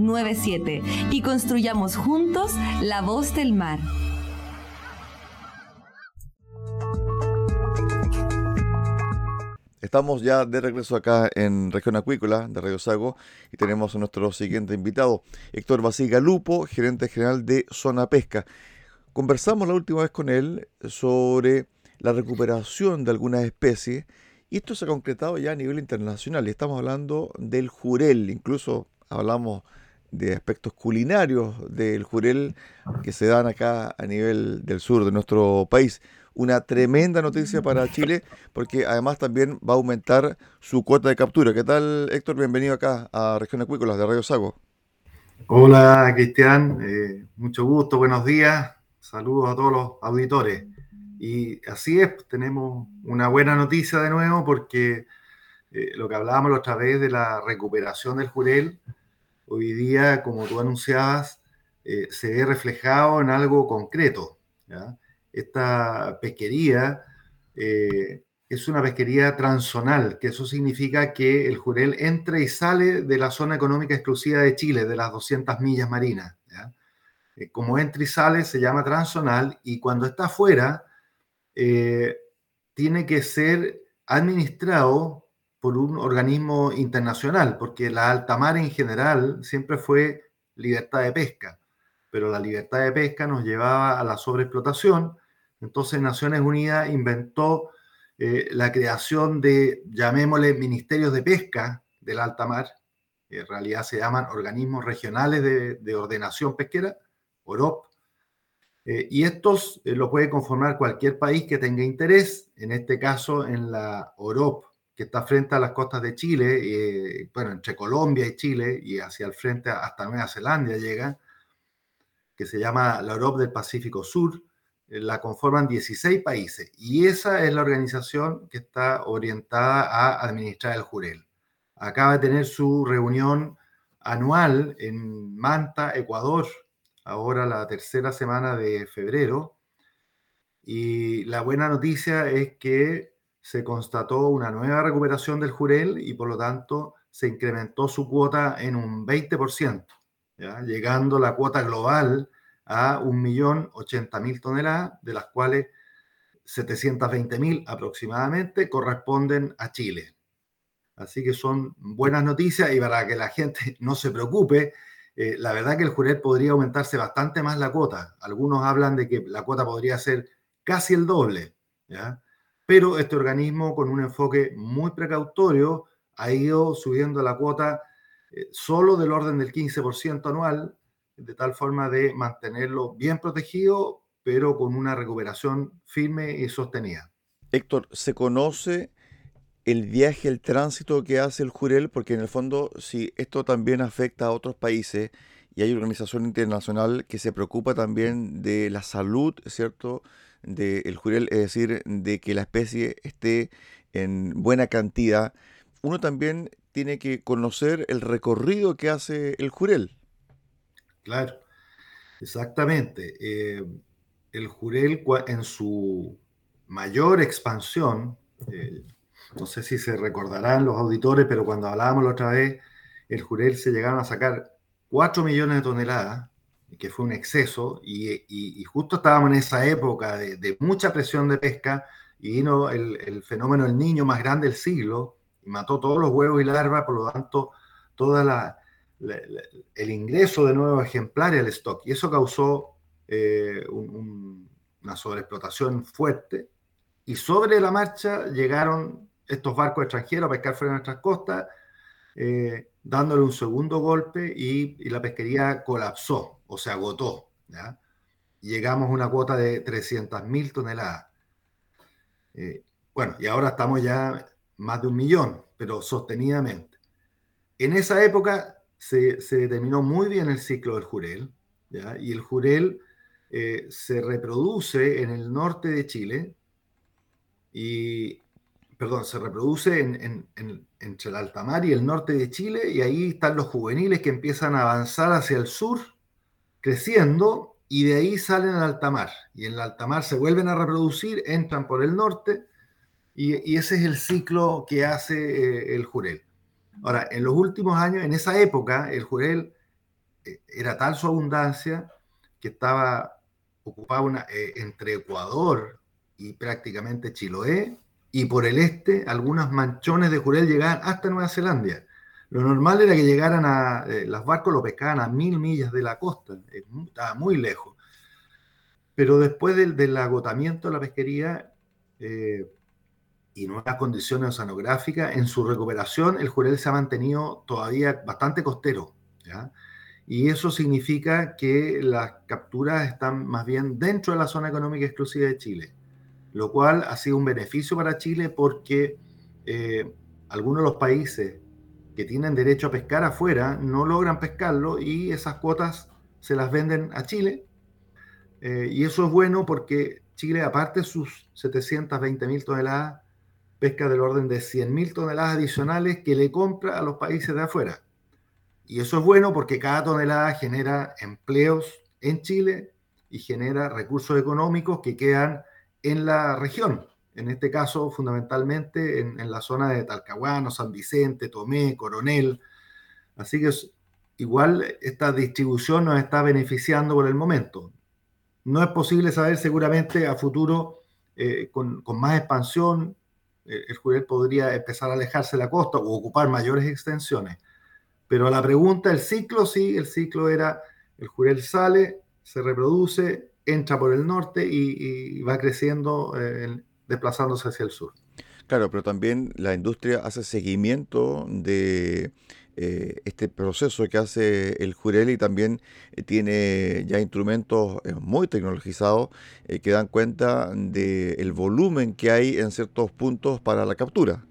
97 y construyamos juntos la voz del mar. Estamos ya de regreso acá en Región Acuícola de Radio Sago y tenemos a nuestro siguiente invitado, Héctor Basiga Lupo, gerente general de Zona Pesca. Conversamos la última vez con él sobre la recuperación de algunas especies y esto se ha concretado ya a nivel internacional estamos hablando del jurel, incluso hablamos de aspectos culinarios del jurel que se dan acá a nivel del sur de nuestro país. Una tremenda noticia para Chile porque además también va a aumentar su cuota de captura. ¿Qué tal, Héctor? Bienvenido acá a Región Acuícolas de Radio Sago. Hola, Cristian. Eh, mucho gusto, buenos días. Saludos a todos los auditores. Y así es, tenemos una buena noticia de nuevo porque eh, lo que hablábamos la otra vez de la recuperación del jurel, hoy día, como tú anunciabas, eh, se ve reflejado en algo concreto. Esta pesquería eh, es una pesquería transzonal, que eso significa que el jurel entra y sale de la zona económica exclusiva de Chile, de las 200 millas marinas. Eh, como entra y sale se llama transzonal y cuando está afuera tiene que ser administrado por un organismo internacional, porque la alta mar en general siempre fue libertad de pesca, pero la libertad de pesca nos llevaba a la sobreexplotación. Entonces Naciones Unidas inventó eh, la creación de, llamémosle, ministerios de pesca del alta mar, en realidad se llaman organismos regionales de, ordenación pesquera, OROP, eh, y estos eh, lo puede conformar cualquier país que tenga interés, en este caso en la OROP, que está frente a las costas de Chile, eh, bueno, entre Colombia y Chile y hacia el frente hasta Nueva Zelanda llega, que se llama la Europa del Pacífico Sur, eh, la conforman 16 países y esa es la organización que está orientada a administrar el jurel. Acaba de tener su reunión anual en Manta, Ecuador, ahora la tercera semana de febrero. Y la buena noticia es que se constató una nueva recuperación del jurel y por lo tanto se incrementó su cuota en un 20%, llegando la cuota global a 1.080.000 toneladas, de las cuales 720.000 aproximadamente corresponden a Chile. Así que son buenas noticias y para que la gente no se preocupe, eh, la verdad que el jurel podría aumentarse bastante más la cuota. Algunos hablan de que la cuota podría ser casi el doble, Pero este organismo con un enfoque muy precautorio ha ido subiendo la cuota eh, solo del orden del 15% anual, de tal forma de mantenerlo bien protegido, pero con una recuperación firme y sostenida. Héctor, ¿se conoce el viaje, el tránsito que hace el Jurel? Porque en el fondo, si esto también afecta a otros países y hay organización internacional que se preocupa también de la salud, ¿cierto? Del Jurel, es decir, de que la especie esté en buena cantidad, uno también tiene que conocer el recorrido que hace el Jurel. Claro, exactamente. Eh, el Jurel en su mayor expansión, eh, no sé si se recordarán los auditores, pero cuando hablábamos la otra vez, el Jurel se llegaron a sacar 4 millones de toneladas, que fue un exceso, y, justo estábamos en esa época de, mucha presión de pesca, y vino el, fenómeno del niño más grande del siglo, y mató todos los huevos y larvas, por lo tanto, toda el ingreso de nuevos ejemplares al stock. Y eso causó eh, una sobreexplotación fuerte. Y sobre la marcha llegaron estos barcos extranjeros a pescar fuera de nuestras costas, eh, dándole un segundo golpe y, la pesquería colapsó o se agotó. llegamos a una cuota de 300.000 toneladas. Eh, bueno, y ahora estamos ya más de un millón, pero sostenidamente. En esa época se, determinó muy bien el ciclo del jurel, y el jurel eh, se reproduce en el norte de Chile, y, perdón, se reproduce en, entre el alta mar y el norte de Chile, y ahí están los juveniles que empiezan a avanzar hacia el sur, creciendo, y de ahí salen al alta mar, y en el alta mar se vuelven a reproducir, entran por el norte, y, ese es el ciclo que hace eh, el jurel. Ahora, en los últimos años, en esa época, el jurel eh, era tal su abundancia que estaba ocupaba una, eh, entre Ecuador y prácticamente Chiloé, y por el este, algunas manchones de jurel llegaban hasta Nueva Zelanda. Lo normal era que llegaran a, los barcos lo pescaban a mil millas de la costa, estaba muy lejos. Pero después del, agotamiento de la pesquería, y nuevas condiciones oceanográficas, en su recuperación el Jurel se ha mantenido todavía bastante costero. Y eso significa que las capturas están más bien dentro de la zona económica exclusiva de Chile, lo cual ha sido un beneficio para Chile porque eh, algunos de los países que tienen derecho a pescar afuera no logran pescarlo y esas cuotas se las venden a Chile. Eh, y eso es bueno porque Chile, aparte de sus 720 mil toneladas, pesca del orden de 100.000 toneladas adicionales que le compra a los países de afuera. Y eso es bueno porque cada tonelada genera empleos en Chile y genera recursos económicos que quedan en la región. En este caso, fundamentalmente en, la zona de Talcahuano, San Vicente, Tomé, Coronel. Así que igual esta distribución nos está beneficiando por el momento. No es posible saber seguramente a futuro eh, con, más expansión eh, el Jurel podría empezar a alejarse de la costa o ocupar mayores extensiones. Pero a la pregunta, el ciclo, sí, el ciclo era, el Jurel sale, se reproduce, entra por el norte y, va creciendo, eh, desplazándose hacia el sur. Claro, pero también la industria hace seguimiento de eh, este proceso que hace el Jurel y también eh, tiene ya instrumentos eh, muy tecnologizados que dan cuenta del volumen que hay en ciertos puntos para la captura.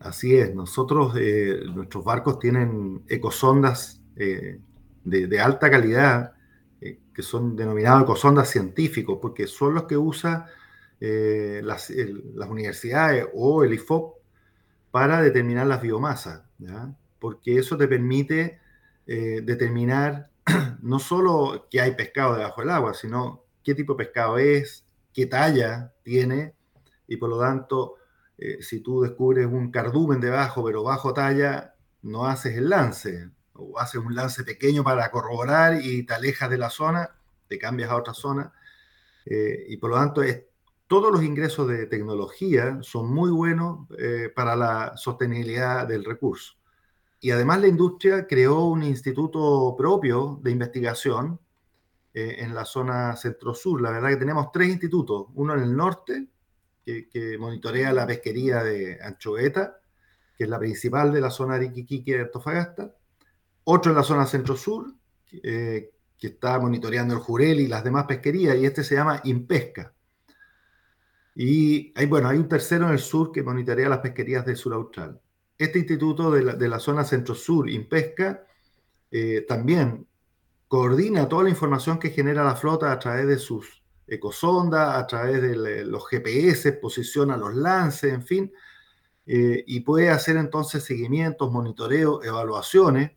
Así es, nosotros, nuestros barcos tienen ecosondas de, alta calidad, que son denominados ecosondas científicos, porque son los que usan las, las, universidades o el IFOP para determinar las biomasas. ¿ya? porque eso te permite eh, determinar no solo que hay pescado debajo del agua, sino qué tipo de pescado es, qué talla tiene, y por lo tanto, eh, si tú descubres un cardumen debajo, pero bajo talla, no haces el lance, o haces un lance pequeño para corroborar y te alejas de la zona, te cambias a otra zona, eh, y por lo tanto es todos los ingresos de tecnología son muy buenos eh, para la sostenibilidad del recurso. Y además la industria creó un instituto propio de investigación eh, en la zona centro-sur. La verdad que tenemos tres institutos, uno en el norte, que, monitorea la pesquería de anchoveta, que es la principal de la zona de Iquique de Antofagasta, otro en la zona centro-sur, eh, que está monitoreando el jurel y las demás pesquerías, y este se llama Impesca. Y hay, bueno, hay un tercero en el sur que monitorea las pesquerías del sur austral. Este instituto de la, de la zona centro-sur, Impesca, eh, también coordina toda la información que genera la flota a través de sus ecosondas, a través de los GPS, posiciona los lances, en fin, eh, y puede hacer entonces seguimientos, monitoreos, evaluaciones.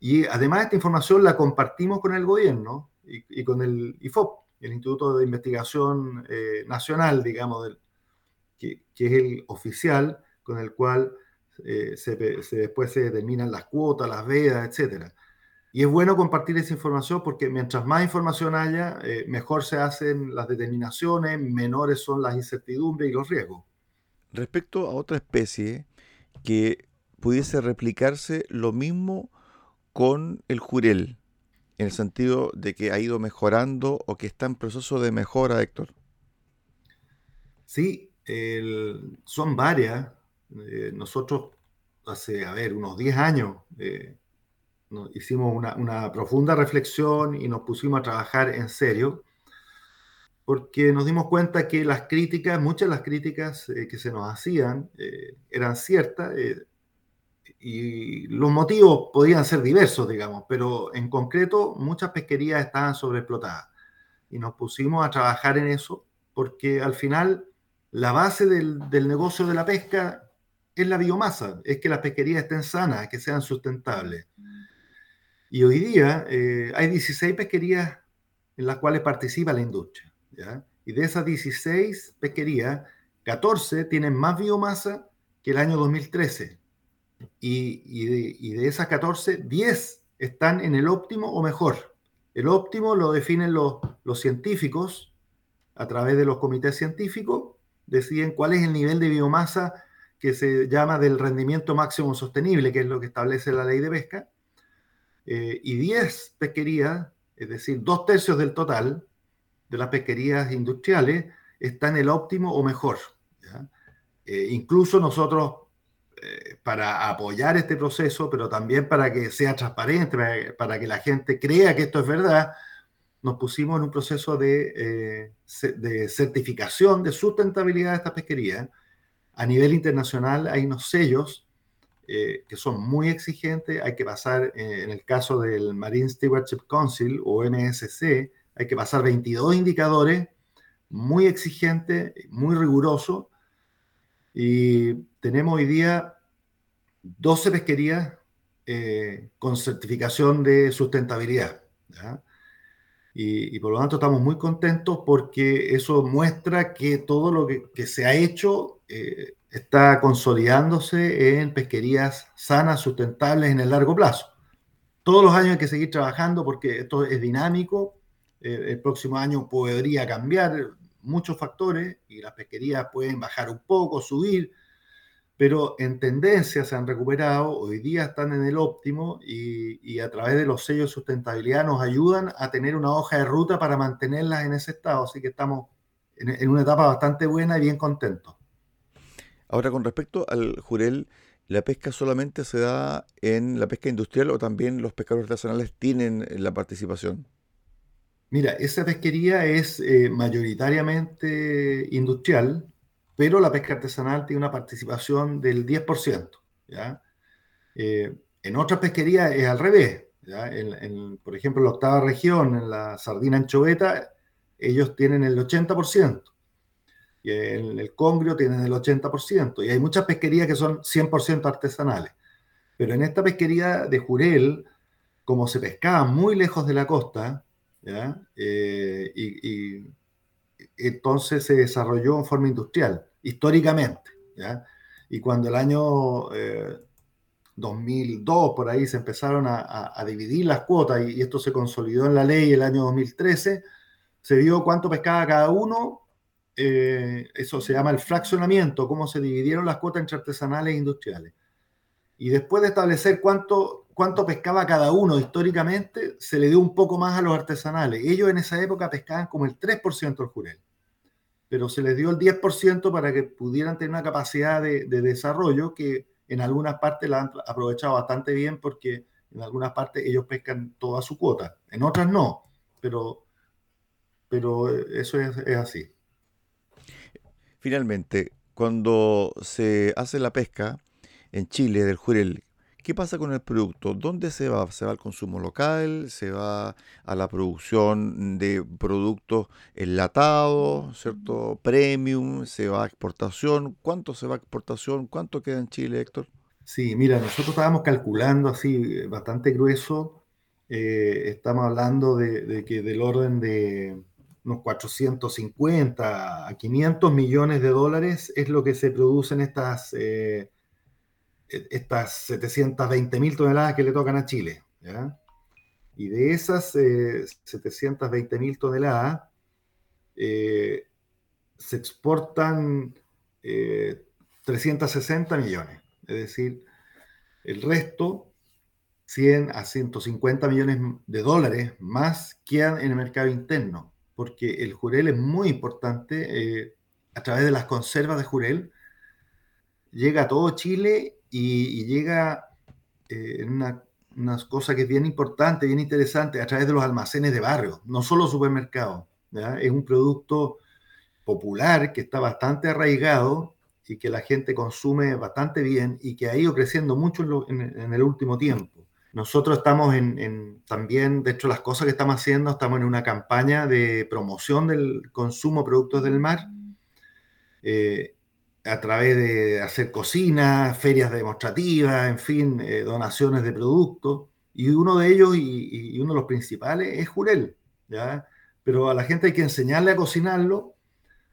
Y además esta información la compartimos con el gobierno y, con el IFOP, el Instituto de Investigación eh, Nacional, digamos, que, es el oficial con el cual eh, se, después se determinan las cuotas, las vedas, etcétera. Y es bueno compartir esa información porque mientras más información haya, eh, mejor se hacen las determinaciones, menores son las incertidumbres y los riesgos. Respecto a otra especie que pudiese replicarse lo mismo con el jurel, en el sentido de que ha ido mejorando o que está en proceso de mejora, Héctor. Sí, son varias. Eh, nosotros hace, a ver, unos 10 años eh, hicimos una, profunda reflexión y nos pusimos a trabajar en serio, porque nos dimos cuenta que las críticas, muchas de las críticas eh, que se nos hacían eran ciertas y los motivos podían ser diversos, digamos, pero en concreto muchas pesquerías estaban sobreexplotadas y nos pusimos a trabajar en eso porque al final la base del, del negocio de la pesca es la biomasa, es que las pesquerías estén sanas, que sean sustentables. Y hoy día eh, hay 16 pesquerías en las cuales participa la industria. Y de esas 16 pesquerías, 14 tienen más biomasa que el año 2013. Y, de, esas 14, 10 están en el óptimo o mejor. El óptimo lo definen los, científicos a través de los comités científicos, deciden cuál es el nivel de biomasa que se llama del rendimiento máximo sostenible, que es lo que establece la ley de pesca eh, y 10 pesquerías, es decir, dos tercios del total de las pesquerías industriales, están en el óptimo o mejor. Eh, incluso nosotros, para apoyar este proceso, pero también para que sea transparente, para, que la gente crea que esto es verdad, nos pusimos en un proceso de, de certificación de sustentabilidad de estas pesquerías. A nivel internacional hay unos sellos eh, que son muy exigentes. Hay que pasar, eh, en el caso del Marine Stewardship Council o MSC, hay que pasar 22 indicadores muy exigentes, muy rigurosos. Y tenemos hoy día 12 pesquerías eh, con certificación de sustentabilidad. Y, por lo tanto estamos muy contentos porque eso muestra que todo lo que, se ha hecho está consolidándose en pesquerías sanas, sustentables en el largo plazo. Todos los años hay que seguir trabajando porque esto es dinámico. Eh, el próximo año podría cambiar muchos factores y las pesquerías pueden bajar un poco, subir, pero en tendencia se han recuperado, hoy día están en el óptimo y, a través de los sellos de sustentabilidad nos ayudan a tener una hoja de ruta para mantenerlas en ese estado. Así que estamos en una etapa bastante buena y bien contentos. Ahora, con respecto al jurel, ¿la pesca solamente se da en la pesca industrial o también los pescadores artesanales tienen la participación? Mira, esa pesquería es eh, mayoritariamente industrial, pero la pesca artesanal tiene una participación del 10%. ¿ya? Eh, en otras pesquerías es al revés. por ejemplo, en la octava región, en la sardina anchoveta, ellos tienen el 80% y en el congrio tienen el 80%, y hay muchas pesquerías que son 100% artesanales. Pero en esta pesquería de Jurel, como se pescaba muy lejos de la costa, eh, y, entonces se desarrolló en forma industrial, históricamente. Y cuando el año 2002, eh, por ahí, se empezaron a, dividir las cuotas y, esto se consolidó en la ley el año 2013, se vio cuánto pescaba cada uno eh, eso se llama el fraccionamiento, cómo se dividieron las cuotas entre artesanales e industriales. Y después de establecer cuánto, cuánto pescaba cada uno históricamente, se le dio un poco más a los artesanales. Ellos en esa época pescaban como el 3% del jurel, pero se les dio el 10% para que pudieran tener una capacidad de, de desarrollo que en algunas partes la han aprovechado bastante bien porque en algunas partes ellos pescan toda su cuota, en otras no, pero, pero eso es, es así. Finalmente, cuando se hace la pesca en Chile del jurel, ¿qué pasa con el producto? ¿Dónde se va? ¿Se va al consumo local? ¿Se va a la producción de productos enlatados, ¿cierto? Premium, ¿se va a exportación? ¿Cuánto se va a exportación? ¿Cuánto queda en Chile, Héctor? Sí, mira, nosotros estábamos calculando así eh, bastante grueso, eh, estamos hablando de, que del orden de unos 450 a 500 millones de dólares es lo que se producen estas, eh, estas 720 mil toneladas que le tocan a Chile. Y de esas 720 mil toneladas se exportan 360 millones. Es decir, el resto, 100 a 150 millones de dólares más quedan en el mercado interno, porque el jurel es muy importante. Eh, a través de las conservas de jurel, llega a todo Chile y, llega eh, en una, cosa que es bien importante, bien interesante, a través de los almacenes de barrio, no solo supermercados. Es un producto popular que está bastante arraigado y que la gente consume bastante bien y que ha ido creciendo mucho en, el último tiempo. Nosotros estamos en, también, de hecho, las cosas que estamos haciendo, estamos en una campaña de promoción del consumo de productos del mar, eh, a través de hacer cocinas, ferias demostrativas, en fin, eh, donaciones de productos. Y uno de ellos, y, uno de los principales, es jurel. ¿ya? Pero a la gente hay que enseñarle a cocinarlo.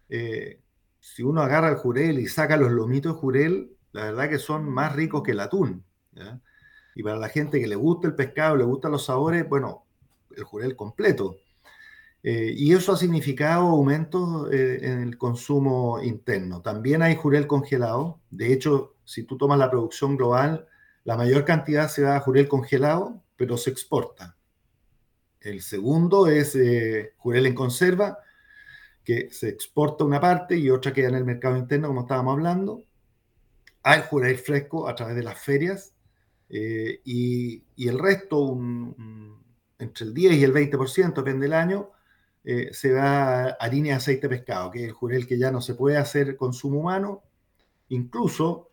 Eh, si uno agarra el jurel y saca los lomitos de jurel, la verdad que son más ricos que el atún. Y para la gente que le gusta el pescado, le gustan los sabores, bueno, el jurel completo. Eh, y eso ha significado aumentos eh, en el consumo interno. También hay jurel congelado. De hecho, si tú tomas la producción global, la mayor cantidad se da a jurel congelado, pero se exporta. El segundo es eh, jurel en conserva, que se exporta una parte y otra queda en el mercado interno, como estábamos hablando. Hay jurel fresco a través de las ferias y, y, el resto, entre el 10 y el 20%, depende del año, eh, se va a harina y aceite de pescado, que es el jurel que ya no se puede hacer consumo humano. Incluso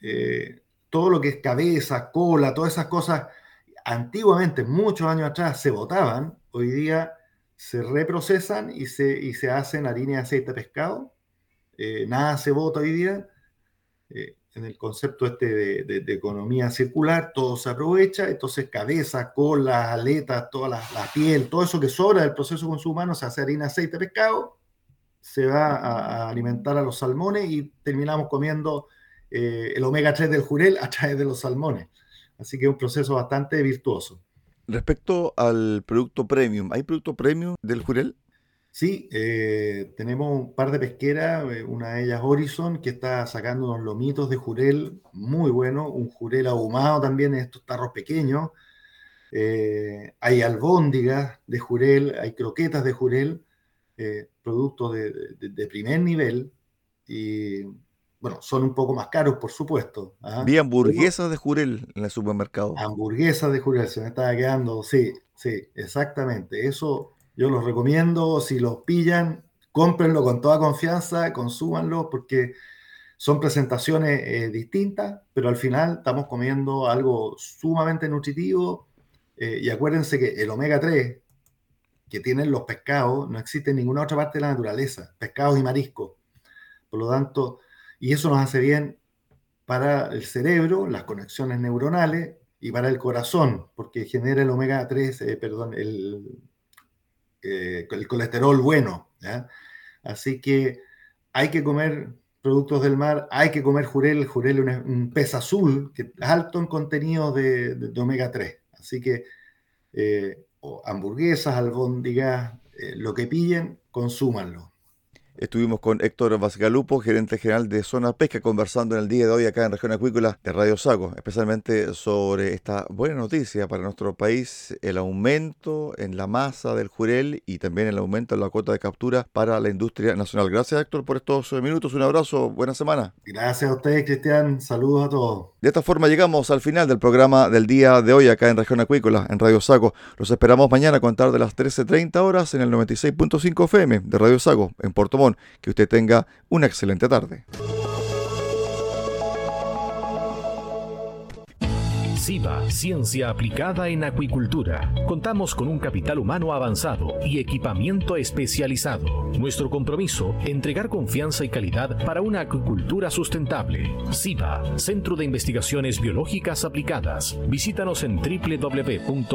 eh, todo lo que es cabeza, cola, todas esas cosas, antiguamente, muchos años atrás, se botaban. Hoy día se reprocesan y se, y se hacen harina aceite de pescado. Eh, nada se bota hoy día. En el concepto este de, economía circular, todo se aprovecha, entonces cabeza, cola, aletas, toda la, piel, todo eso que sobra del proceso de consumo humano se hace harina, aceite, pescado, se va a, alimentar a los salmones y terminamos comiendo eh, el omega 3 del jurel a través de los salmones. Así que es un proceso bastante virtuoso. Respecto al producto premium, ¿hay producto premium del jurel? Sí, eh, tenemos un par de pesqueras, eh, una de ellas Horizon, que está sacando unos lomitos de jurel muy bueno, un jurel ahumado también en estos tarros pequeños. Eh, hay albóndigas de jurel, hay croquetas de jurel, productos de, primer nivel. Y bueno, son un poco más caros, por supuesto. ¿ah? Vi hamburguesas de jurel en el supermercado. Hamburguesas de jurel, se me estaba quedando, sí, sí, exactamente. Eso yo los recomiendo, si los pillan, cómprenlo con toda confianza, consúmanlo, porque son presentaciones eh, distintas, pero al final estamos comiendo algo sumamente nutritivo. Eh, y acuérdense que el omega 3 que tienen los pescados no existe en ninguna otra parte de la naturaleza, pescados y mariscos. Por lo tanto, y eso nos hace bien para el cerebro, las conexiones neuronales y para el corazón, porque genera el omega 3, eh, perdón, el, eh, el colesterol bueno. Así que hay que comer productos del mar, hay que comer jurel, jurel es un, pez azul que es alto en contenido de, omega 3. Así que eh, hamburguesas, albóndigas, lo que pillen, consúmanlo. Estuvimos con Héctor Vasgalupo, gerente general de Zona Pesca, conversando en el día de hoy acá en Región Acuícola de Radio Sago, especialmente sobre esta buena noticia para nuestro país, el aumento en la masa del jurel y también el aumento en la cuota de captura para la industria nacional. Gracias Héctor por estos minutos, un abrazo, buena semana. Gracias a ustedes Cristian, saludos a todos. De esta forma llegamos al final del programa del día de hoy acá en Región Acuícola, en Radio Sago. Los esperamos mañana a contar de las 13.30 horas en el 96.5 FM de Radio Sago, en Puerto Montt. Que usted tenga una excelente tarde. SIBA, Ciencia Aplicada en Acuicultura. Contamos con un capital humano avanzado y equipamiento especializado. Nuestro compromiso, entregar confianza y calidad para una acuicultura sustentable. SIBA, Centro de Investigaciones Biológicas Aplicadas. Visítanos en www.siba.cl.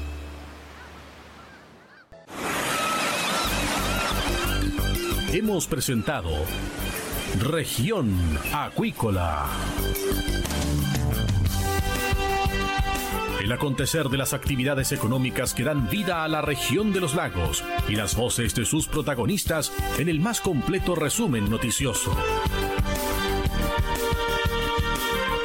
Hemos presentado Región Acuícola. El acontecer de las actividades económicas que dan vida a la región de los lagos y las voces de sus protagonistas en el más completo resumen noticioso.